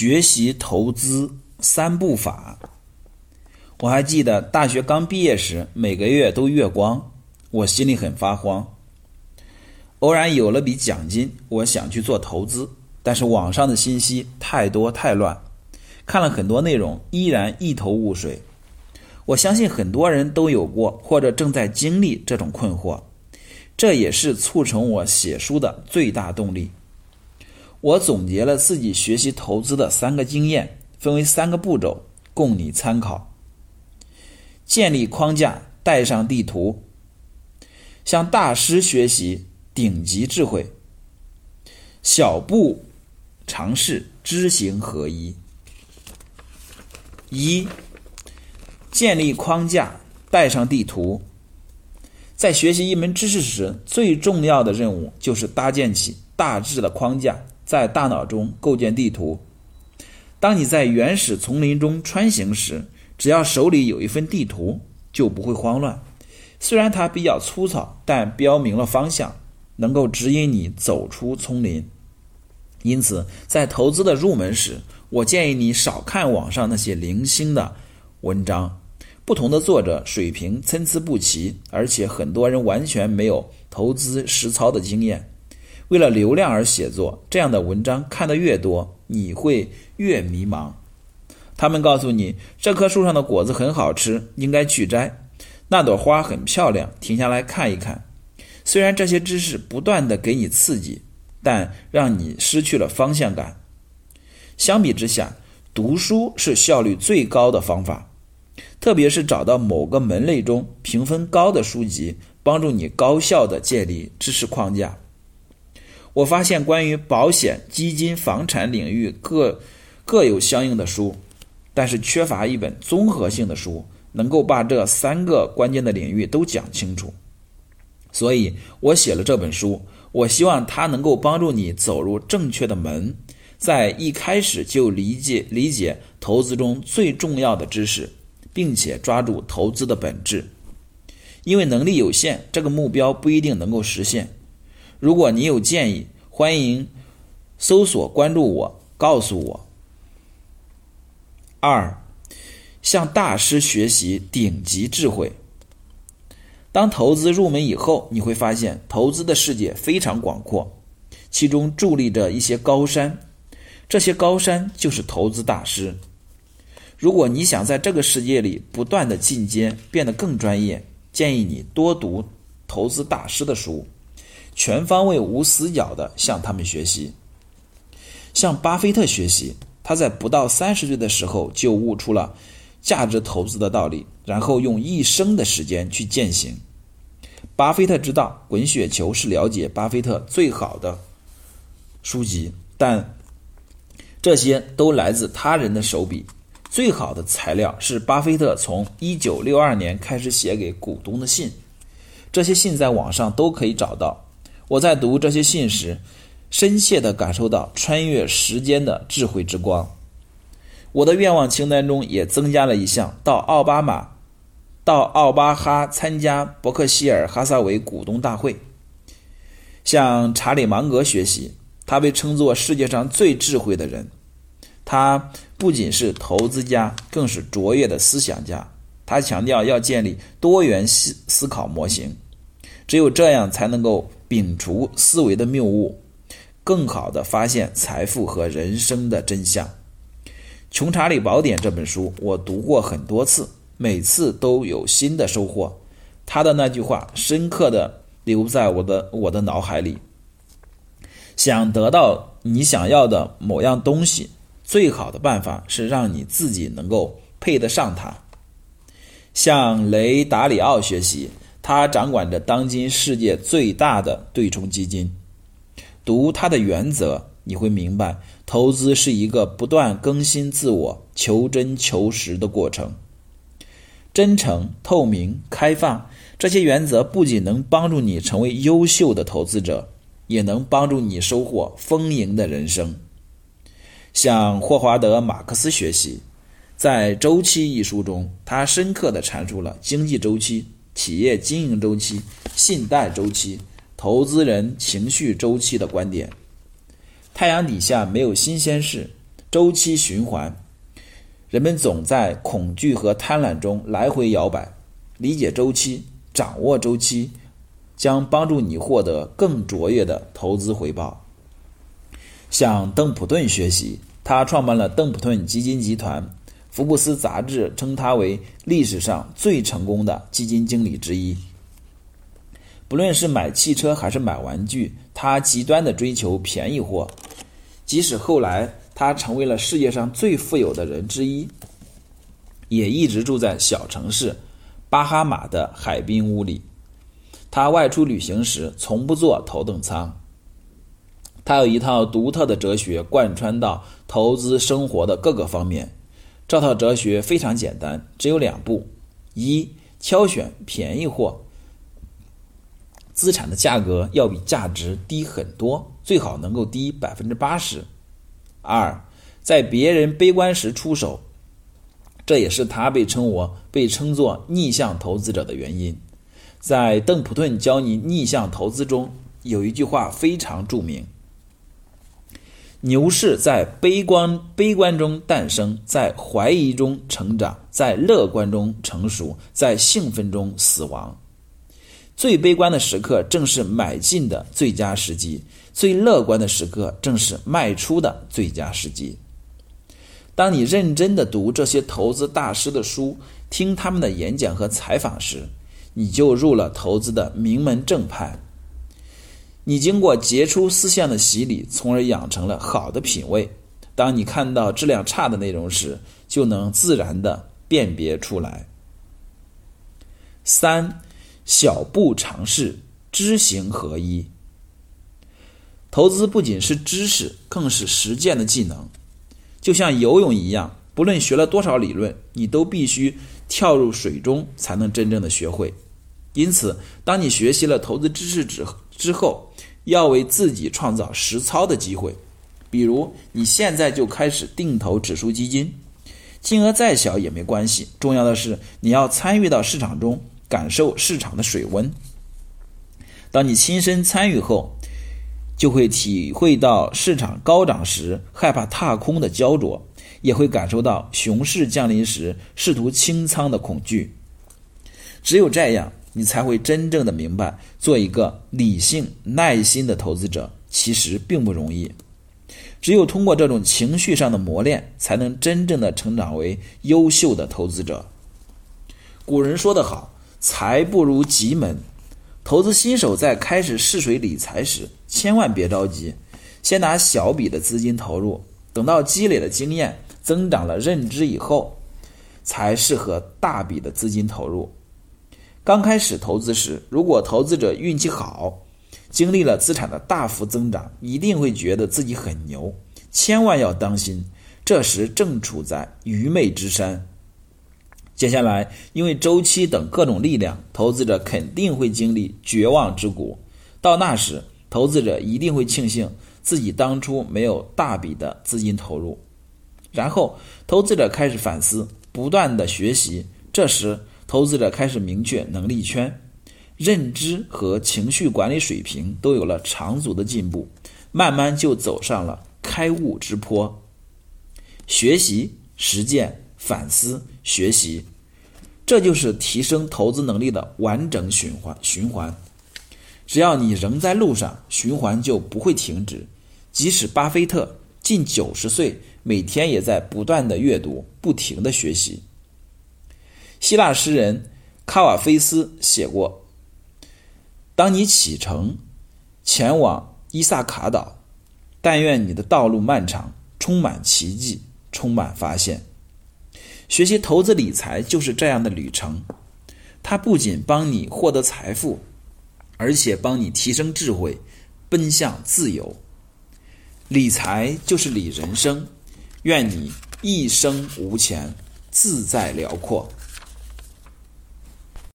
学习投资三步法。我还记得大学刚毕业时，每个月都月光，我心里很发慌。偶然有了笔奖金，我想去做投资，但是网上的信息太多太乱，看了很多内容，依然一头雾水。我相信很多人都有过或者正在经历这种困惑，这也是促成我写书的最大动力。我总结了自己学习投资的三个经验，分为三个步骤，供你参考：建立框架，带上地图，向大师学习顶级智慧，小步尝试知行合一。一建立框架，带上地图。在学习一门知识时，最重要的任务就是搭建起大致的框架，在大脑中构建地图。当你在原始丛林中穿行时，只要手里有一份地图，就不会慌乱。虽然它比较粗糙，但标明了方向，能够指引你走出丛林。因此，在投资的入门时，我建议你少看网上那些零星的文章。不同的作者水平参差不齐，而且很多人完全没有投资实操的经验。为了流量而写作，这样的文章看得越多，你会越迷茫。他们告诉你，这棵树上的果子很好吃，应该去摘；那朵花很漂亮，停下来看一看。虽然这些知识不断的给你刺激，但让你失去了方向感。相比之下，读书是效率最高的方法。特别是找到某个门类中评分高的书籍，帮助你高效的建立知识框架。我发现关于保险、基金、房产领域各各有相应的书，但是缺乏一本综合性的书，能够把这三个关键的领域都讲清楚。所以我写了这本书，我希望它能够帮助你走入正确的门，在一开始就理解理解投资中最重要的知识。并且抓住投资的本质，因为能力有限，这个目标不一定能够实现。如果你有建议，欢迎搜索关注我，告诉我。二，向大师学习顶级智慧。当投资入门以后，你会发现投资的世界非常广阔，其中伫立着一些高山，这些高山就是投资大师。如果你想在这个世界里不断的进阶，变得更专业，建议你多读投资大师的书，全方位无死角的向他们学习。向巴菲特学习，他在不到三十岁的时候就悟出了价值投资的道理，然后用一生的时间去践行。巴菲特知道《滚雪球》是了解巴菲特最好的书籍，但这些都来自他人的手笔。最好的材料是巴菲特从1962年开始写给股东的信，这些信在网上都可以找到。我在读这些信时，深切地感受到穿越时间的智慧之光。我的愿望清单中也增加了一项：到奥巴马、到奥巴哈参加伯克希尔哈撒韦股东大会，向查理芒格学习。他被称作世界上最智慧的人。他不仅是投资家，更是卓越的思想家。他强调要建立多元思思考模型，只有这样才能够摒除思维的谬误，更好地发现财富和人生的真相。《穷查理宝典》这本书我读过很多次，每次都有新的收获。他的那句话深刻地留在我的我的脑海里：想得到你想要的某样东西。最好的办法是让你自己能够配得上它。向雷达里奥学习，他掌管着当今世界最大的对冲基金。读他的原则，你会明白，投资是一个不断更新自我、求真求实的过程。真诚、透明、开放，这些原则不仅能帮助你成为优秀的投资者，也能帮助你收获丰盈的人生。向霍华德·马克思学习，在《周期》一书中，他深刻地阐述了经济周期、企业经营周期、信贷周期、投资人情绪周期的观点。太阳底下没有新鲜事，周期循环。人们总在恐惧和贪婪中来回摇摆。理解周期，掌握周期，将帮助你获得更卓越的投资回报。向邓普顿学习，他创办了邓普顿基金集团。福布斯杂志称他为历史上最成功的基金经理之一。不论是买汽车还是买玩具，他极端的追求便宜货。即使后来他成为了世界上最富有的人之一，也一直住在小城市巴哈马的海滨屋里。他外出旅行时从不坐头等舱。他有一套独特的哲学，贯穿到投资生活的各个方面。这套哲学非常简单，只有两步：一、挑选便宜货，资产的价格要比价值低很多，最好能够低百分之八十；二、在别人悲观时出手，这也是他被称我被称作逆向投资者的原因。在邓普顿教你逆向投资中，有一句话非常著名。牛市在悲观悲观中诞生，在怀疑中成长，在乐观中成熟，在兴奋中死亡。最悲观的时刻正是买进的最佳时机，最乐观的时刻正是卖出的最佳时机。当你认真的读这些投资大师的书，听他们的演讲和采访时，你就入了投资的名门正派。你经过杰出思想的洗礼，从而养成了好的品味。当你看到质量差的内容时，就能自然的辨别出来。三，小步尝试，知行合一。投资不仅是知识，更是实践的技能。就像游泳一样，不论学了多少理论，你都必须跳入水中才能真正的学会。因此，当你学习了投资知识之之后，要为自己创造实操的机会，比如你现在就开始定投指数基金，金额再小也没关系，重要的是你要参与到市场中，感受市场的水温。当你亲身参与后，就会体会到市场高涨时害怕踏空的焦灼，也会感受到熊市降临时试图清仓的恐惧。只有这样。你才会真正的明白，做一个理性、耐心的投资者其实并不容易。只有通过这种情绪上的磨练，才能真正的成长为优秀的投资者。古人说得好：“财不入急门。”投资新手在开始试水理财时，千万别着急，先拿小笔的资金投入，等到积累了经验、增长了认知以后，才适合大笔的资金投入。刚开始投资时，如果投资者运气好，经历了资产的大幅增长，一定会觉得自己很牛。千万要当心，这时正处在愚昧之山。接下来，因为周期等各种力量，投资者肯定会经历绝望之谷。到那时，投资者一定会庆幸自己当初没有大笔的资金投入。然后，投资者开始反思，不断的学习。这时，投资者开始明确能力圈，认知和情绪管理水平都有了长足的进步，慢慢就走上了开悟之坡。学习、实践、反思、学习，这就是提升投资能力的完整循环。循环，只要你仍在路上，循环就不会停止。即使巴菲特近九十岁，每天也在不断的阅读，不停的学习。希腊诗人卡瓦菲斯写过：“当你启程前往伊萨卡岛，但愿你的道路漫长，充满奇迹，充满发现。学习投资理财就是这样的旅程，它不仅帮你获得财富，而且帮你提升智慧，奔向自由。理财就是理人生，愿你一生无钱，自在辽阔。”